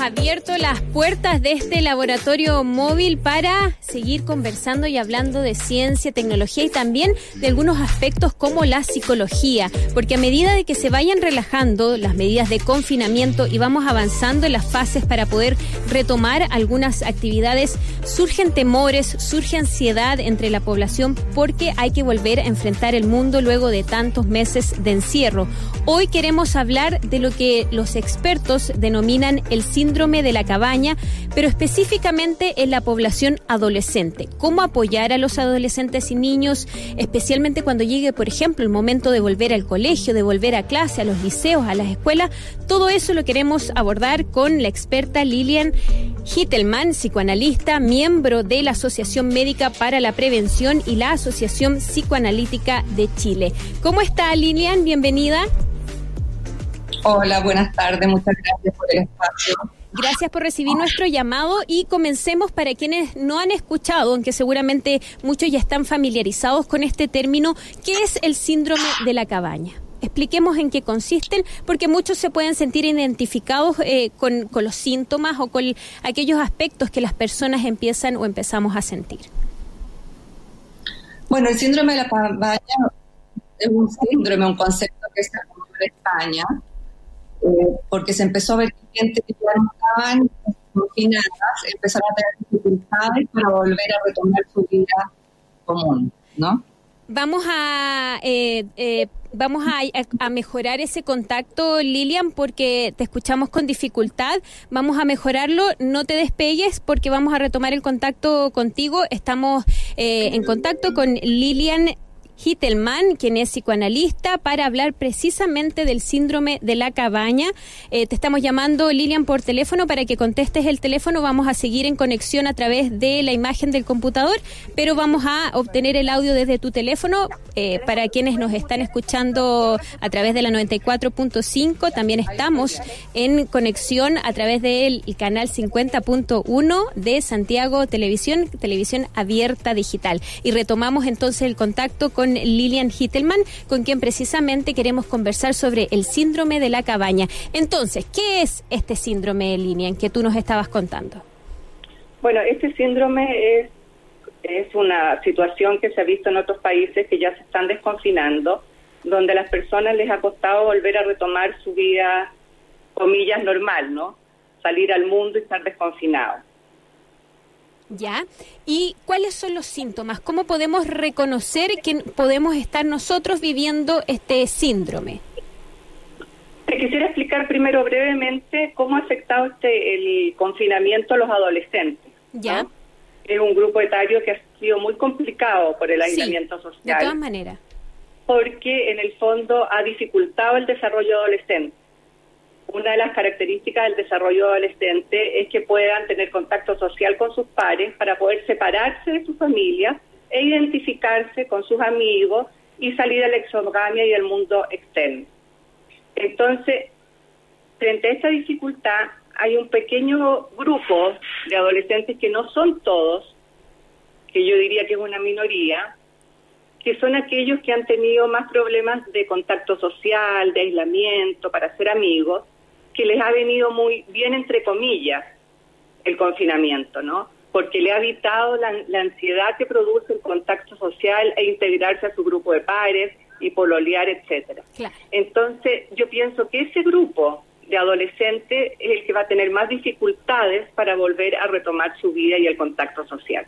abierto las puertas de este laboratorio móvil para seguir conversando y hablando de ciencia, tecnología y también de algunos aspectos como la psicología, porque a medida de que se vayan relajando las medidas de confinamiento y vamos avanzando en las fases para poder retomar algunas actividades, surgen temores, surge ansiedad entre la población porque hay que volver a enfrentar el mundo luego de tantos meses de encierro. Hoy queremos hablar de lo que los expertos denominan el síndrome de la cabaña, pero específicamente en la población adolescente. ¿Cómo apoyar a los adolescentes y niños, especialmente cuando llegue, por ejemplo, el momento de volver al colegio, de volver a clase, a los liceos, a las escuelas? Todo eso lo queremos abordar con la experta Lilian Hittelman, psicoanalista, miembro de la Asociación Médica para la Prevención y la Asociación Psicoanalítica de Chile. ¿Cómo está Lilian? Bienvenida. Hola, buenas tardes, muchas gracias por el espacio. Gracias por recibir nuestro llamado y comencemos para quienes no han escuchado, aunque seguramente muchos ya están familiarizados con este término, ¿qué es el síndrome de la cabaña? Expliquemos en qué consisten, porque muchos se pueden sentir identificados eh, con, los síntomas o con aquellos aspectos que las personas empiezan o empezamos a sentir. Bueno, el síndrome de la cabaña es un síndrome, un concepto que se en España, eh, porque se empezó a ver que gente que ya no estaban confinadas empezaron a tener dificultades para volver a retomar su vida común, ¿no? Vamos a eh, eh, vamos a, mejorar ese contacto, Lilian, porque te escuchamos con dificultad. Vamos a mejorarlo. No te despegues porque vamos a retomar el contacto contigo. Estamos eh, en contacto con Lilian Hittelman, quien es psicoanalista, para hablar precisamente del síndrome de la cabaña. Eh, te estamos llamando, Lilian, por teléfono para que contestes el teléfono. Vamos a seguir en conexión a través de la imagen del computador, pero vamos a obtener el audio desde tu teléfono. Eh, para quienes nos están escuchando a través de la 94.5, también estamos en conexión a través del canal 50.1 de Santiago Televisión, televisión abierta digital. Y retomamos entonces el contacto con Lilian Hittelman, con quien precisamente queremos conversar sobre el síndrome de la cabaña. Entonces, ¿qué es este síndrome, Lilian, que tú nos estabas contando? Bueno, este síndrome es, una situación que se ha visto en otros países que ya se están desconfinando, donde a las personas les ha costado volver a retomar su vida, comillas, normal, ¿no? Salir al mundo y estar desconfinados. ¿Ya? ¿Y cuáles son los síntomas? ¿Cómo podemos reconocer que podemos estar nosotros viviendo este síndrome? Te quisiera explicar primero brevemente cómo ha afectado este, el confinamiento a los adolescentes. ¿Ya? Es un grupo etario que ha sido muy complicado por el aislamiento social. De todas maneras. Porque en el fondo ha dificultado el desarrollo adolescente una de las características del desarrollo adolescente es que puedan tener contacto social con sus pares para poder separarse de su familia e identificarse con sus amigos y salir a la exogamia y al mundo externo. Entonces, frente a esta dificultad, hay un pequeño grupo de adolescentes que no son todos, que yo diría que es una minoría, que son aquellos que han tenido más problemas de contacto social, de aislamiento, para ser amigos, que les ha venido muy bien, entre comillas, el confinamiento, ¿no? Porque le ha evitado la, ansiedad que produce el contacto social e integrarse a su grupo de pares y pololear, etcétera. Entonces, yo pienso que ese grupo de adolescentes es el que va a tener más dificultades para volver a retomar su vida y el contacto social.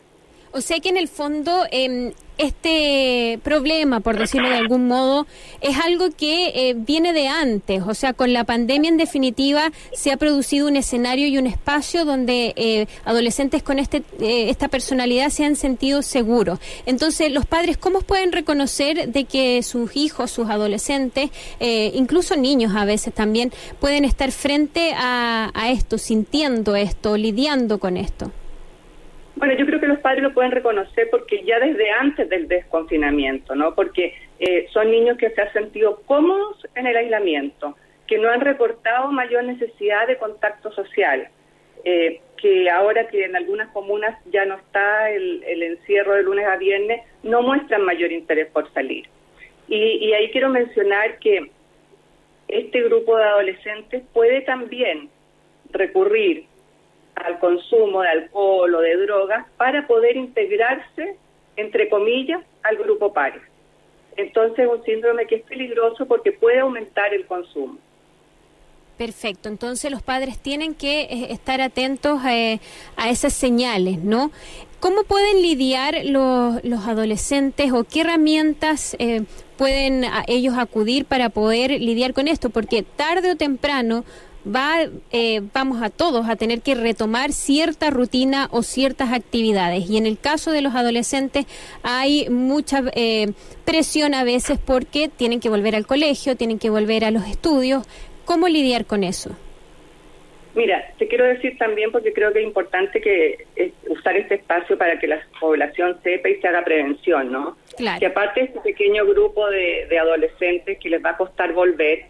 O sea que en el fondo eh, este problema, por decirlo de algún modo, es algo que eh, viene de antes. O sea, con la pandemia en definitiva se ha producido un escenario y un espacio donde eh, adolescentes con este, eh, esta personalidad se han sentido seguros. Entonces, los padres, ¿cómo pueden reconocer de que sus hijos, sus adolescentes, incluso niños a veces también, pueden estar frente a esto, sintiendo esto, lidiando con esto? Bueno, yo creo que los padres lo pueden reconocer porque ya desde antes del desconfinamiento, ¿no? Porque eh, son niños que se han sentido cómodos en el aislamiento, que no han reportado mayor necesidad de contacto social, eh, que ahora que en algunas comunas ya no está el, encierro de lunes a viernes, no muestran mayor interés por salir. Y, y ahí quiero mencionar que este grupo de adolescentes puede también recurrir al consumo de alcohol o de drogas para poder integrarse, entre comillas, al grupo pares. Entonces es un síndrome que es peligroso porque puede aumentar el consumo. Perfecto, entonces los padres tienen que eh, estar atentos eh, a esas señales, ¿no? ¿Cómo pueden lidiar los, los adolescentes o qué herramientas eh, pueden ellos acudir para poder lidiar con esto? Porque tarde o temprano va, vamos a todos a tener que retomar cierta rutina o ciertas actividades. Y en el caso de los adolescentes hay mucha presión a veces porque tienen que volver al colegio, tienen que volver a los estudios, ¿Cómo lidiar con eso? Mira, te quiero decir también, porque creo que es importante que eh, usar este espacio para que la población sepa y se haga prevención, ¿no? Claro. Que aparte de este pequeño grupo de, adolescentes que les va a costar volver,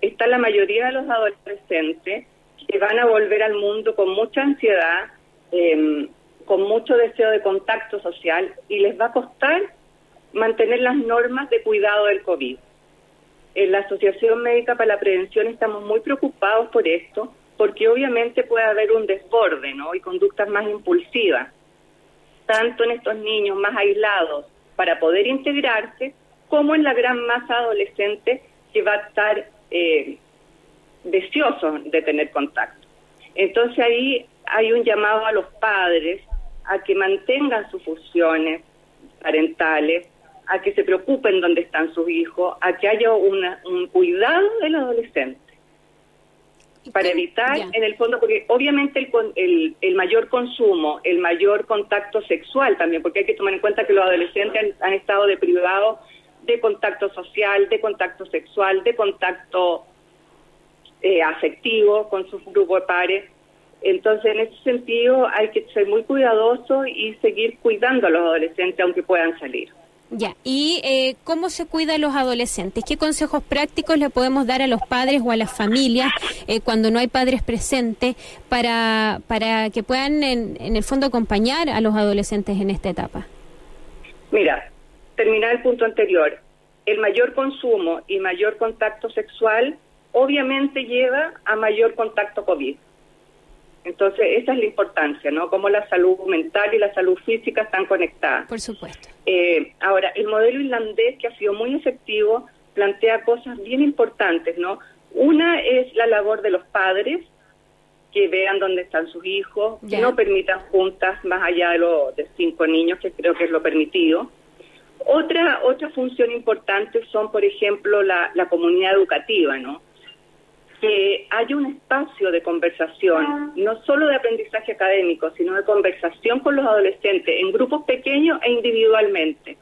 está la mayoría de los adolescentes que van a volver al mundo con mucha ansiedad, em, con mucho deseo de contacto social y les va a costar mantener las normas de cuidado del COVID en la Asociación Médica para la Prevención estamos muy preocupados por esto, porque obviamente puede haber un desborde, ¿no? Y conductas más impulsivas, tanto en estos niños más aislados para poder integrarse, como en la gran masa adolescente que va a estar eh, deseoso de tener contacto. Entonces ahí hay un llamado a los padres a que mantengan sus funciones parentales, a que se preocupen dónde están sus hijos, a que haya un cuidado del adolescente para evitar, en el fondo, porque obviamente el, el, el, mayor consumo, el mayor contacto sexual también, porque hay que tomar en cuenta que los adolescentes han, estado deprivados de contacto social, de contacto sexual, de contacto eh, afectivo con su grupo de pares. Entonces, en ese sentido, hay que ser muy cuidadosos y seguir cuidando a los adolescentes, aunque puedan salir. Ya, ¿y eh, cómo se cuida a los adolescentes? ¿Qué consejos prácticos le podemos dar a los padres o a las familias eh, cuando no hay padres presentes para, para que puedan en, en, el fondo acompañar a los adolescentes en esta etapa? Mira, terminar el punto anterior. El mayor consumo y mayor contacto sexual obviamente lleva a mayor contacto COVID. Entonces, esa es la importancia, ¿no? Cómo la salud mental y la salud física están conectadas. Por supuesto. Eh, ahora, el modelo irlandés, que ha sido muy efectivo, plantea cosas bien importantes, ¿no? Una es la labor de los padres, que vean dónde están sus hijos, que no permitan juntas más allá de, los de cinco niños, que creo que es lo permitido. Otra, otra función importante son, por ejemplo, la, la comunidad educativa, ¿no? que haya un espacio de conversación, no solo de aprendizaje académico, sino de conversación con los adolescentes en grupos pequeños e individualmente.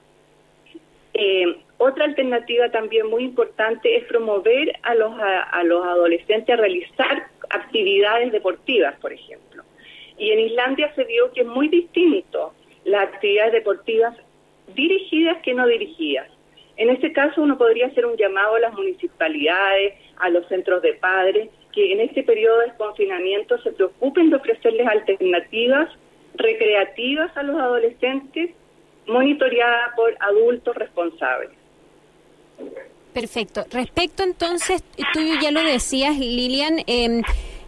Eh, otra alternativa también muy importante es promover a los, a, los adolescentes a realizar actividades deportivas, por ejemplo. Y en Islandia se vio que es muy distinto las actividades deportivas dirigidas que no dirigidas. En este caso uno podría hacer un llamado a las municipalidades, a los centros de padres, que en este periodo de confinamiento se preocupen de ofrecerles alternativas recreativas a los adolescentes, monitoreadas por adultos responsables. Perfecto. Respecto entonces, tú ya lo decías, Lilian, eh,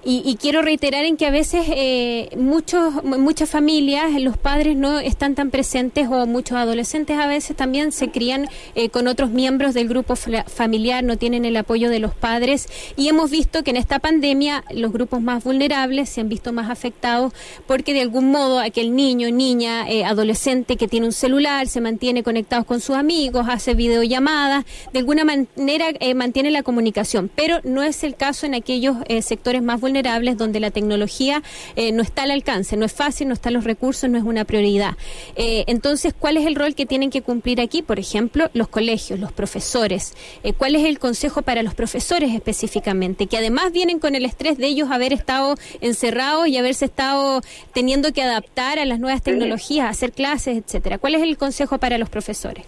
y, quiero reiterar en que a veces eh, muchos, muchas familias, los padres no están tan presentes o muchos adolescentes a veces también se crían eh, con otros miembros del grupo familiar, no tienen el apoyo de los padres. Y hemos visto que en esta pandemia los grupos más vulnerables se han visto más afectados porque de algún modo aquel niño, niña, eh, adolescente que tiene un celular, se mantiene conectados con sus amigos, hace videollamadas, de alguna manera mantiene la comunicación, pero no es el caso en aquellos sectores más vulnerables donde la tecnología eh, no está al alcance, no es fácil, no están los recursos, no es una prioridad. Eh, entonces, ¿cuál es el rol que tienen que cumplir aquí? Por ejemplo, los colegios, los profesores. Eh, ¿Cuál es el consejo para los profesores específicamente? Que además vienen con el estrés de ellos haber estado encerrados y haberse estado teniendo que adaptar a las nuevas tecnologías, hacer clases, etcétera. ¿Cuál es el consejo para los profesores?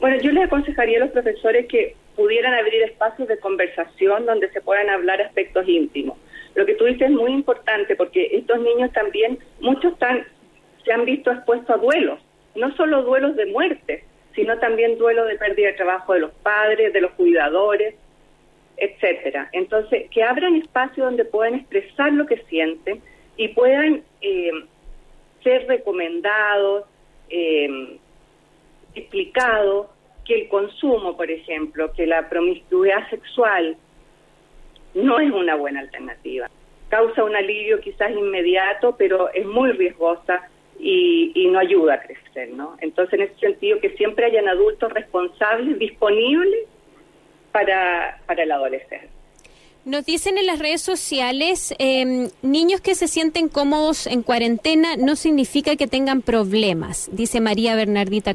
Bueno, yo les aconsejaría a los profesores que pudieran abrir espacios de conversación donde se puedan hablar aspectos íntimos. Lo que tú dices es muy importante porque estos niños también, muchos están, se han visto expuestos a duelos, no solo duelos de muerte, sino también duelos de pérdida de trabajo de los padres, de los cuidadores. etcétera. Entonces, que abran espacios donde puedan expresar lo que sienten y puedan eh, ser recomendados, eh, explicados que el consumo, por ejemplo, que la promiscuidad sexual no es una buena alternativa. Causa un alivio quizás inmediato, pero es muy riesgosa y, y no ayuda a crecer, ¿no? Entonces, en ese sentido, que siempre hayan adultos responsables, disponibles para, para el adolescente. Nos dicen en las redes sociales, eh, niños que se sienten cómodos en cuarentena no significa que tengan problemas, dice María Bernardita.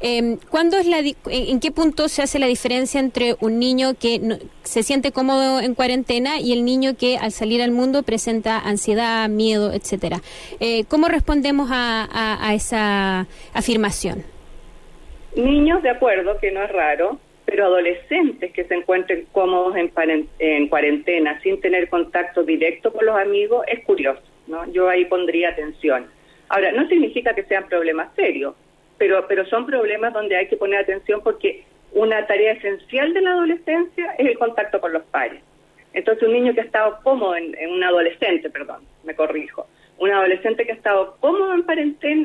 Eh, ¿cuándo es la, ¿En qué punto se hace la diferencia entre un niño que no, se siente cómodo en cuarentena y el niño que al salir al mundo presenta ansiedad, miedo, etcétera? Eh, ¿Cómo respondemos a, a esa afirmación? Niños, de acuerdo, que no es raro, pero adolescentes que se encuentren cómodos en, en cuarentena sin tener contacto directo con los amigos es curioso, ¿no? Yo ahí pondría atención. Ahora, no significa que sean problemas serios, pero, pero son problemas donde hay que poner atención porque una tarea esencial de la adolescencia es el contacto con los pares. Entonces, un niño que ha estado cómodo, en, en un adolescente, perdón, me corrijo, un adolescente que ha estado cómodo en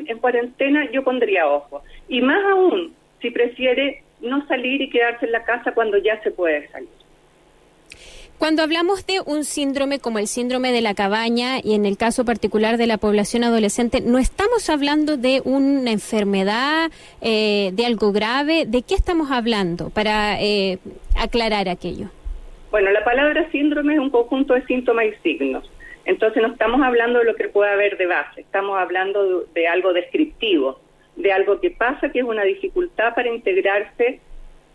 en cuarentena, yo pondría ojo. Y más aún, si prefiere no salir y quedarse en la casa cuando ya se puede salir. Cuando hablamos de un síndrome como el síndrome de la cabaña y en el caso particular de la población adolescente, no estamos hablando de una enfermedad, eh, de algo grave. ¿De qué estamos hablando para eh, aclarar aquello? Bueno, la palabra síndrome es un conjunto de síntomas y signos. Entonces no estamos hablando de lo que puede haber de base, estamos hablando de, de algo descriptivo de algo que pasa, que es una dificultad para integrarse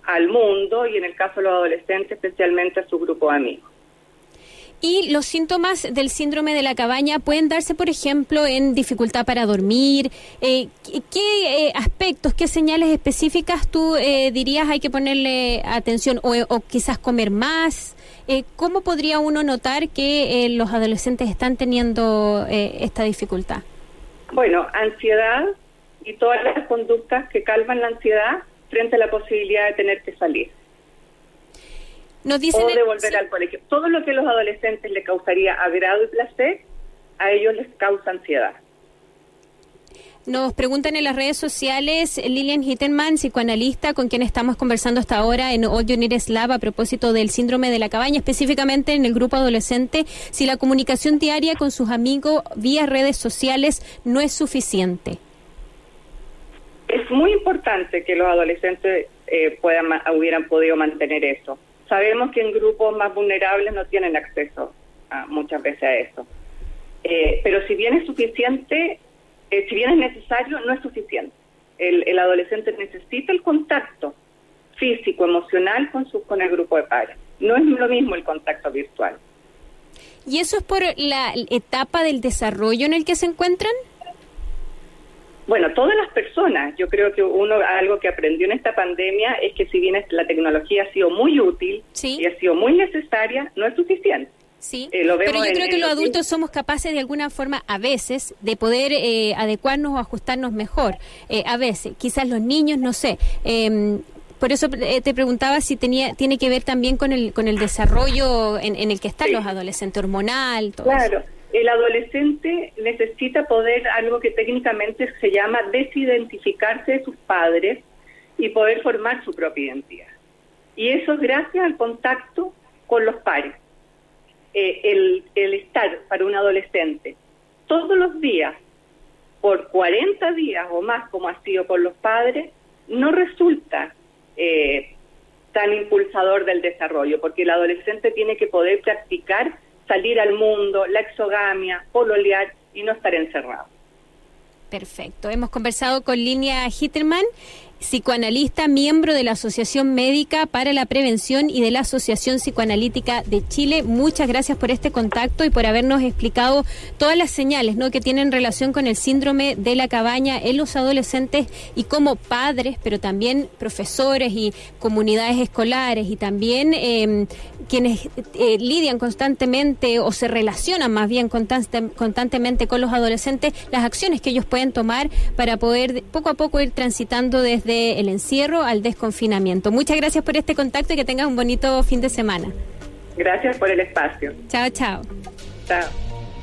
al mundo y en el caso de los adolescentes especialmente a su grupo de amigos. Y los síntomas del síndrome de la cabaña pueden darse, por ejemplo, en dificultad para dormir. Eh, ¿Qué eh, aspectos, qué señales específicas tú eh, dirías hay que ponerle atención o, o quizás comer más? Eh, ¿Cómo podría uno notar que los adolescentes están teniendo esta dificultad? Bueno, ansiedad, y todas las conductas que calman la ansiedad frente a la posibilidad de tener que salir. Nos dicen o de volver al colegio. Todo lo que a los adolescentes les causaría agrado y placer, a ellos les causa ansiedad. Nos preguntan en las redes sociales Lilian Hittenman, psicoanalista, con quien estamos conversando hasta ahora en All You Need a propósito del síndrome de la cabaña, específicamente en el grupo adolescente, si la comunicación diaria con sus amigos vía redes sociales no es suficiente es muy importante que los adolescentes eh, puedan hubieran podido mantener eso. Sabemos que en grupos más vulnerables no tienen acceso a, muchas veces a eso. Eh, pero si bien es suficiente, eh, si bien es necesario, no es suficiente. El, el, adolescente necesita el contacto físico, emocional con, su, con el grupo de padres. No es lo mismo el contacto virtual. ¿Y eso es por la etapa del desarrollo en el que se encuentran? Bueno, todas las personas, yo creo que uno algo que aprendió en esta pandemia es que si bien la tecnología ha sido muy útil y ha sido muy necesaria, no es suficiente. Sí, eh, pero yo creo que los adultos somos capaces de alguna forma a veces de poder eh, adecuarnos o ajustarnos mejor. Eh, a veces, quizás los niños, no sé. Em, por eso te preguntaba si tenía tiene que ver también con el con el desarrollo en, en el que están los adolescentes hormonal. Todo claro. Eso el adolescente necesita poder, algo que técnicamente se llama desidentificarse de sus padres y poder formar su propia identidad. Y eso es gracias al contacto con los pares. Eh, el, el estar para un adolescente todos los días, por 40 días o más como ha sido con los padres, no resulta eh, tan impulsador del desarrollo, porque el adolescente tiene que poder practicar salir al mundo, la exogamia, pololear y no estar encerrado. Perfecto. Hemos conversado con Linia Hitterman psicoanalista, miembro de la Asociación Médica para la Prevención y de la Asociación Psicoanalítica de Chile. Muchas gracias por este contacto y por habernos explicado todas las señales ¿no? que tienen relación con el síndrome de la cabaña en los adolescentes y como padres, pero también profesores y comunidades escolares y también eh, quienes eh, lidian constantemente o se relacionan más bien constantemente con los adolescentes, las acciones que ellos pueden tomar para poder poco a poco ir transitando desde del encierro al desconfinamiento. Muchas gracias por este contacto y que tengas un bonito fin de semana. Gracias por el espacio. Chao, chao. Chao.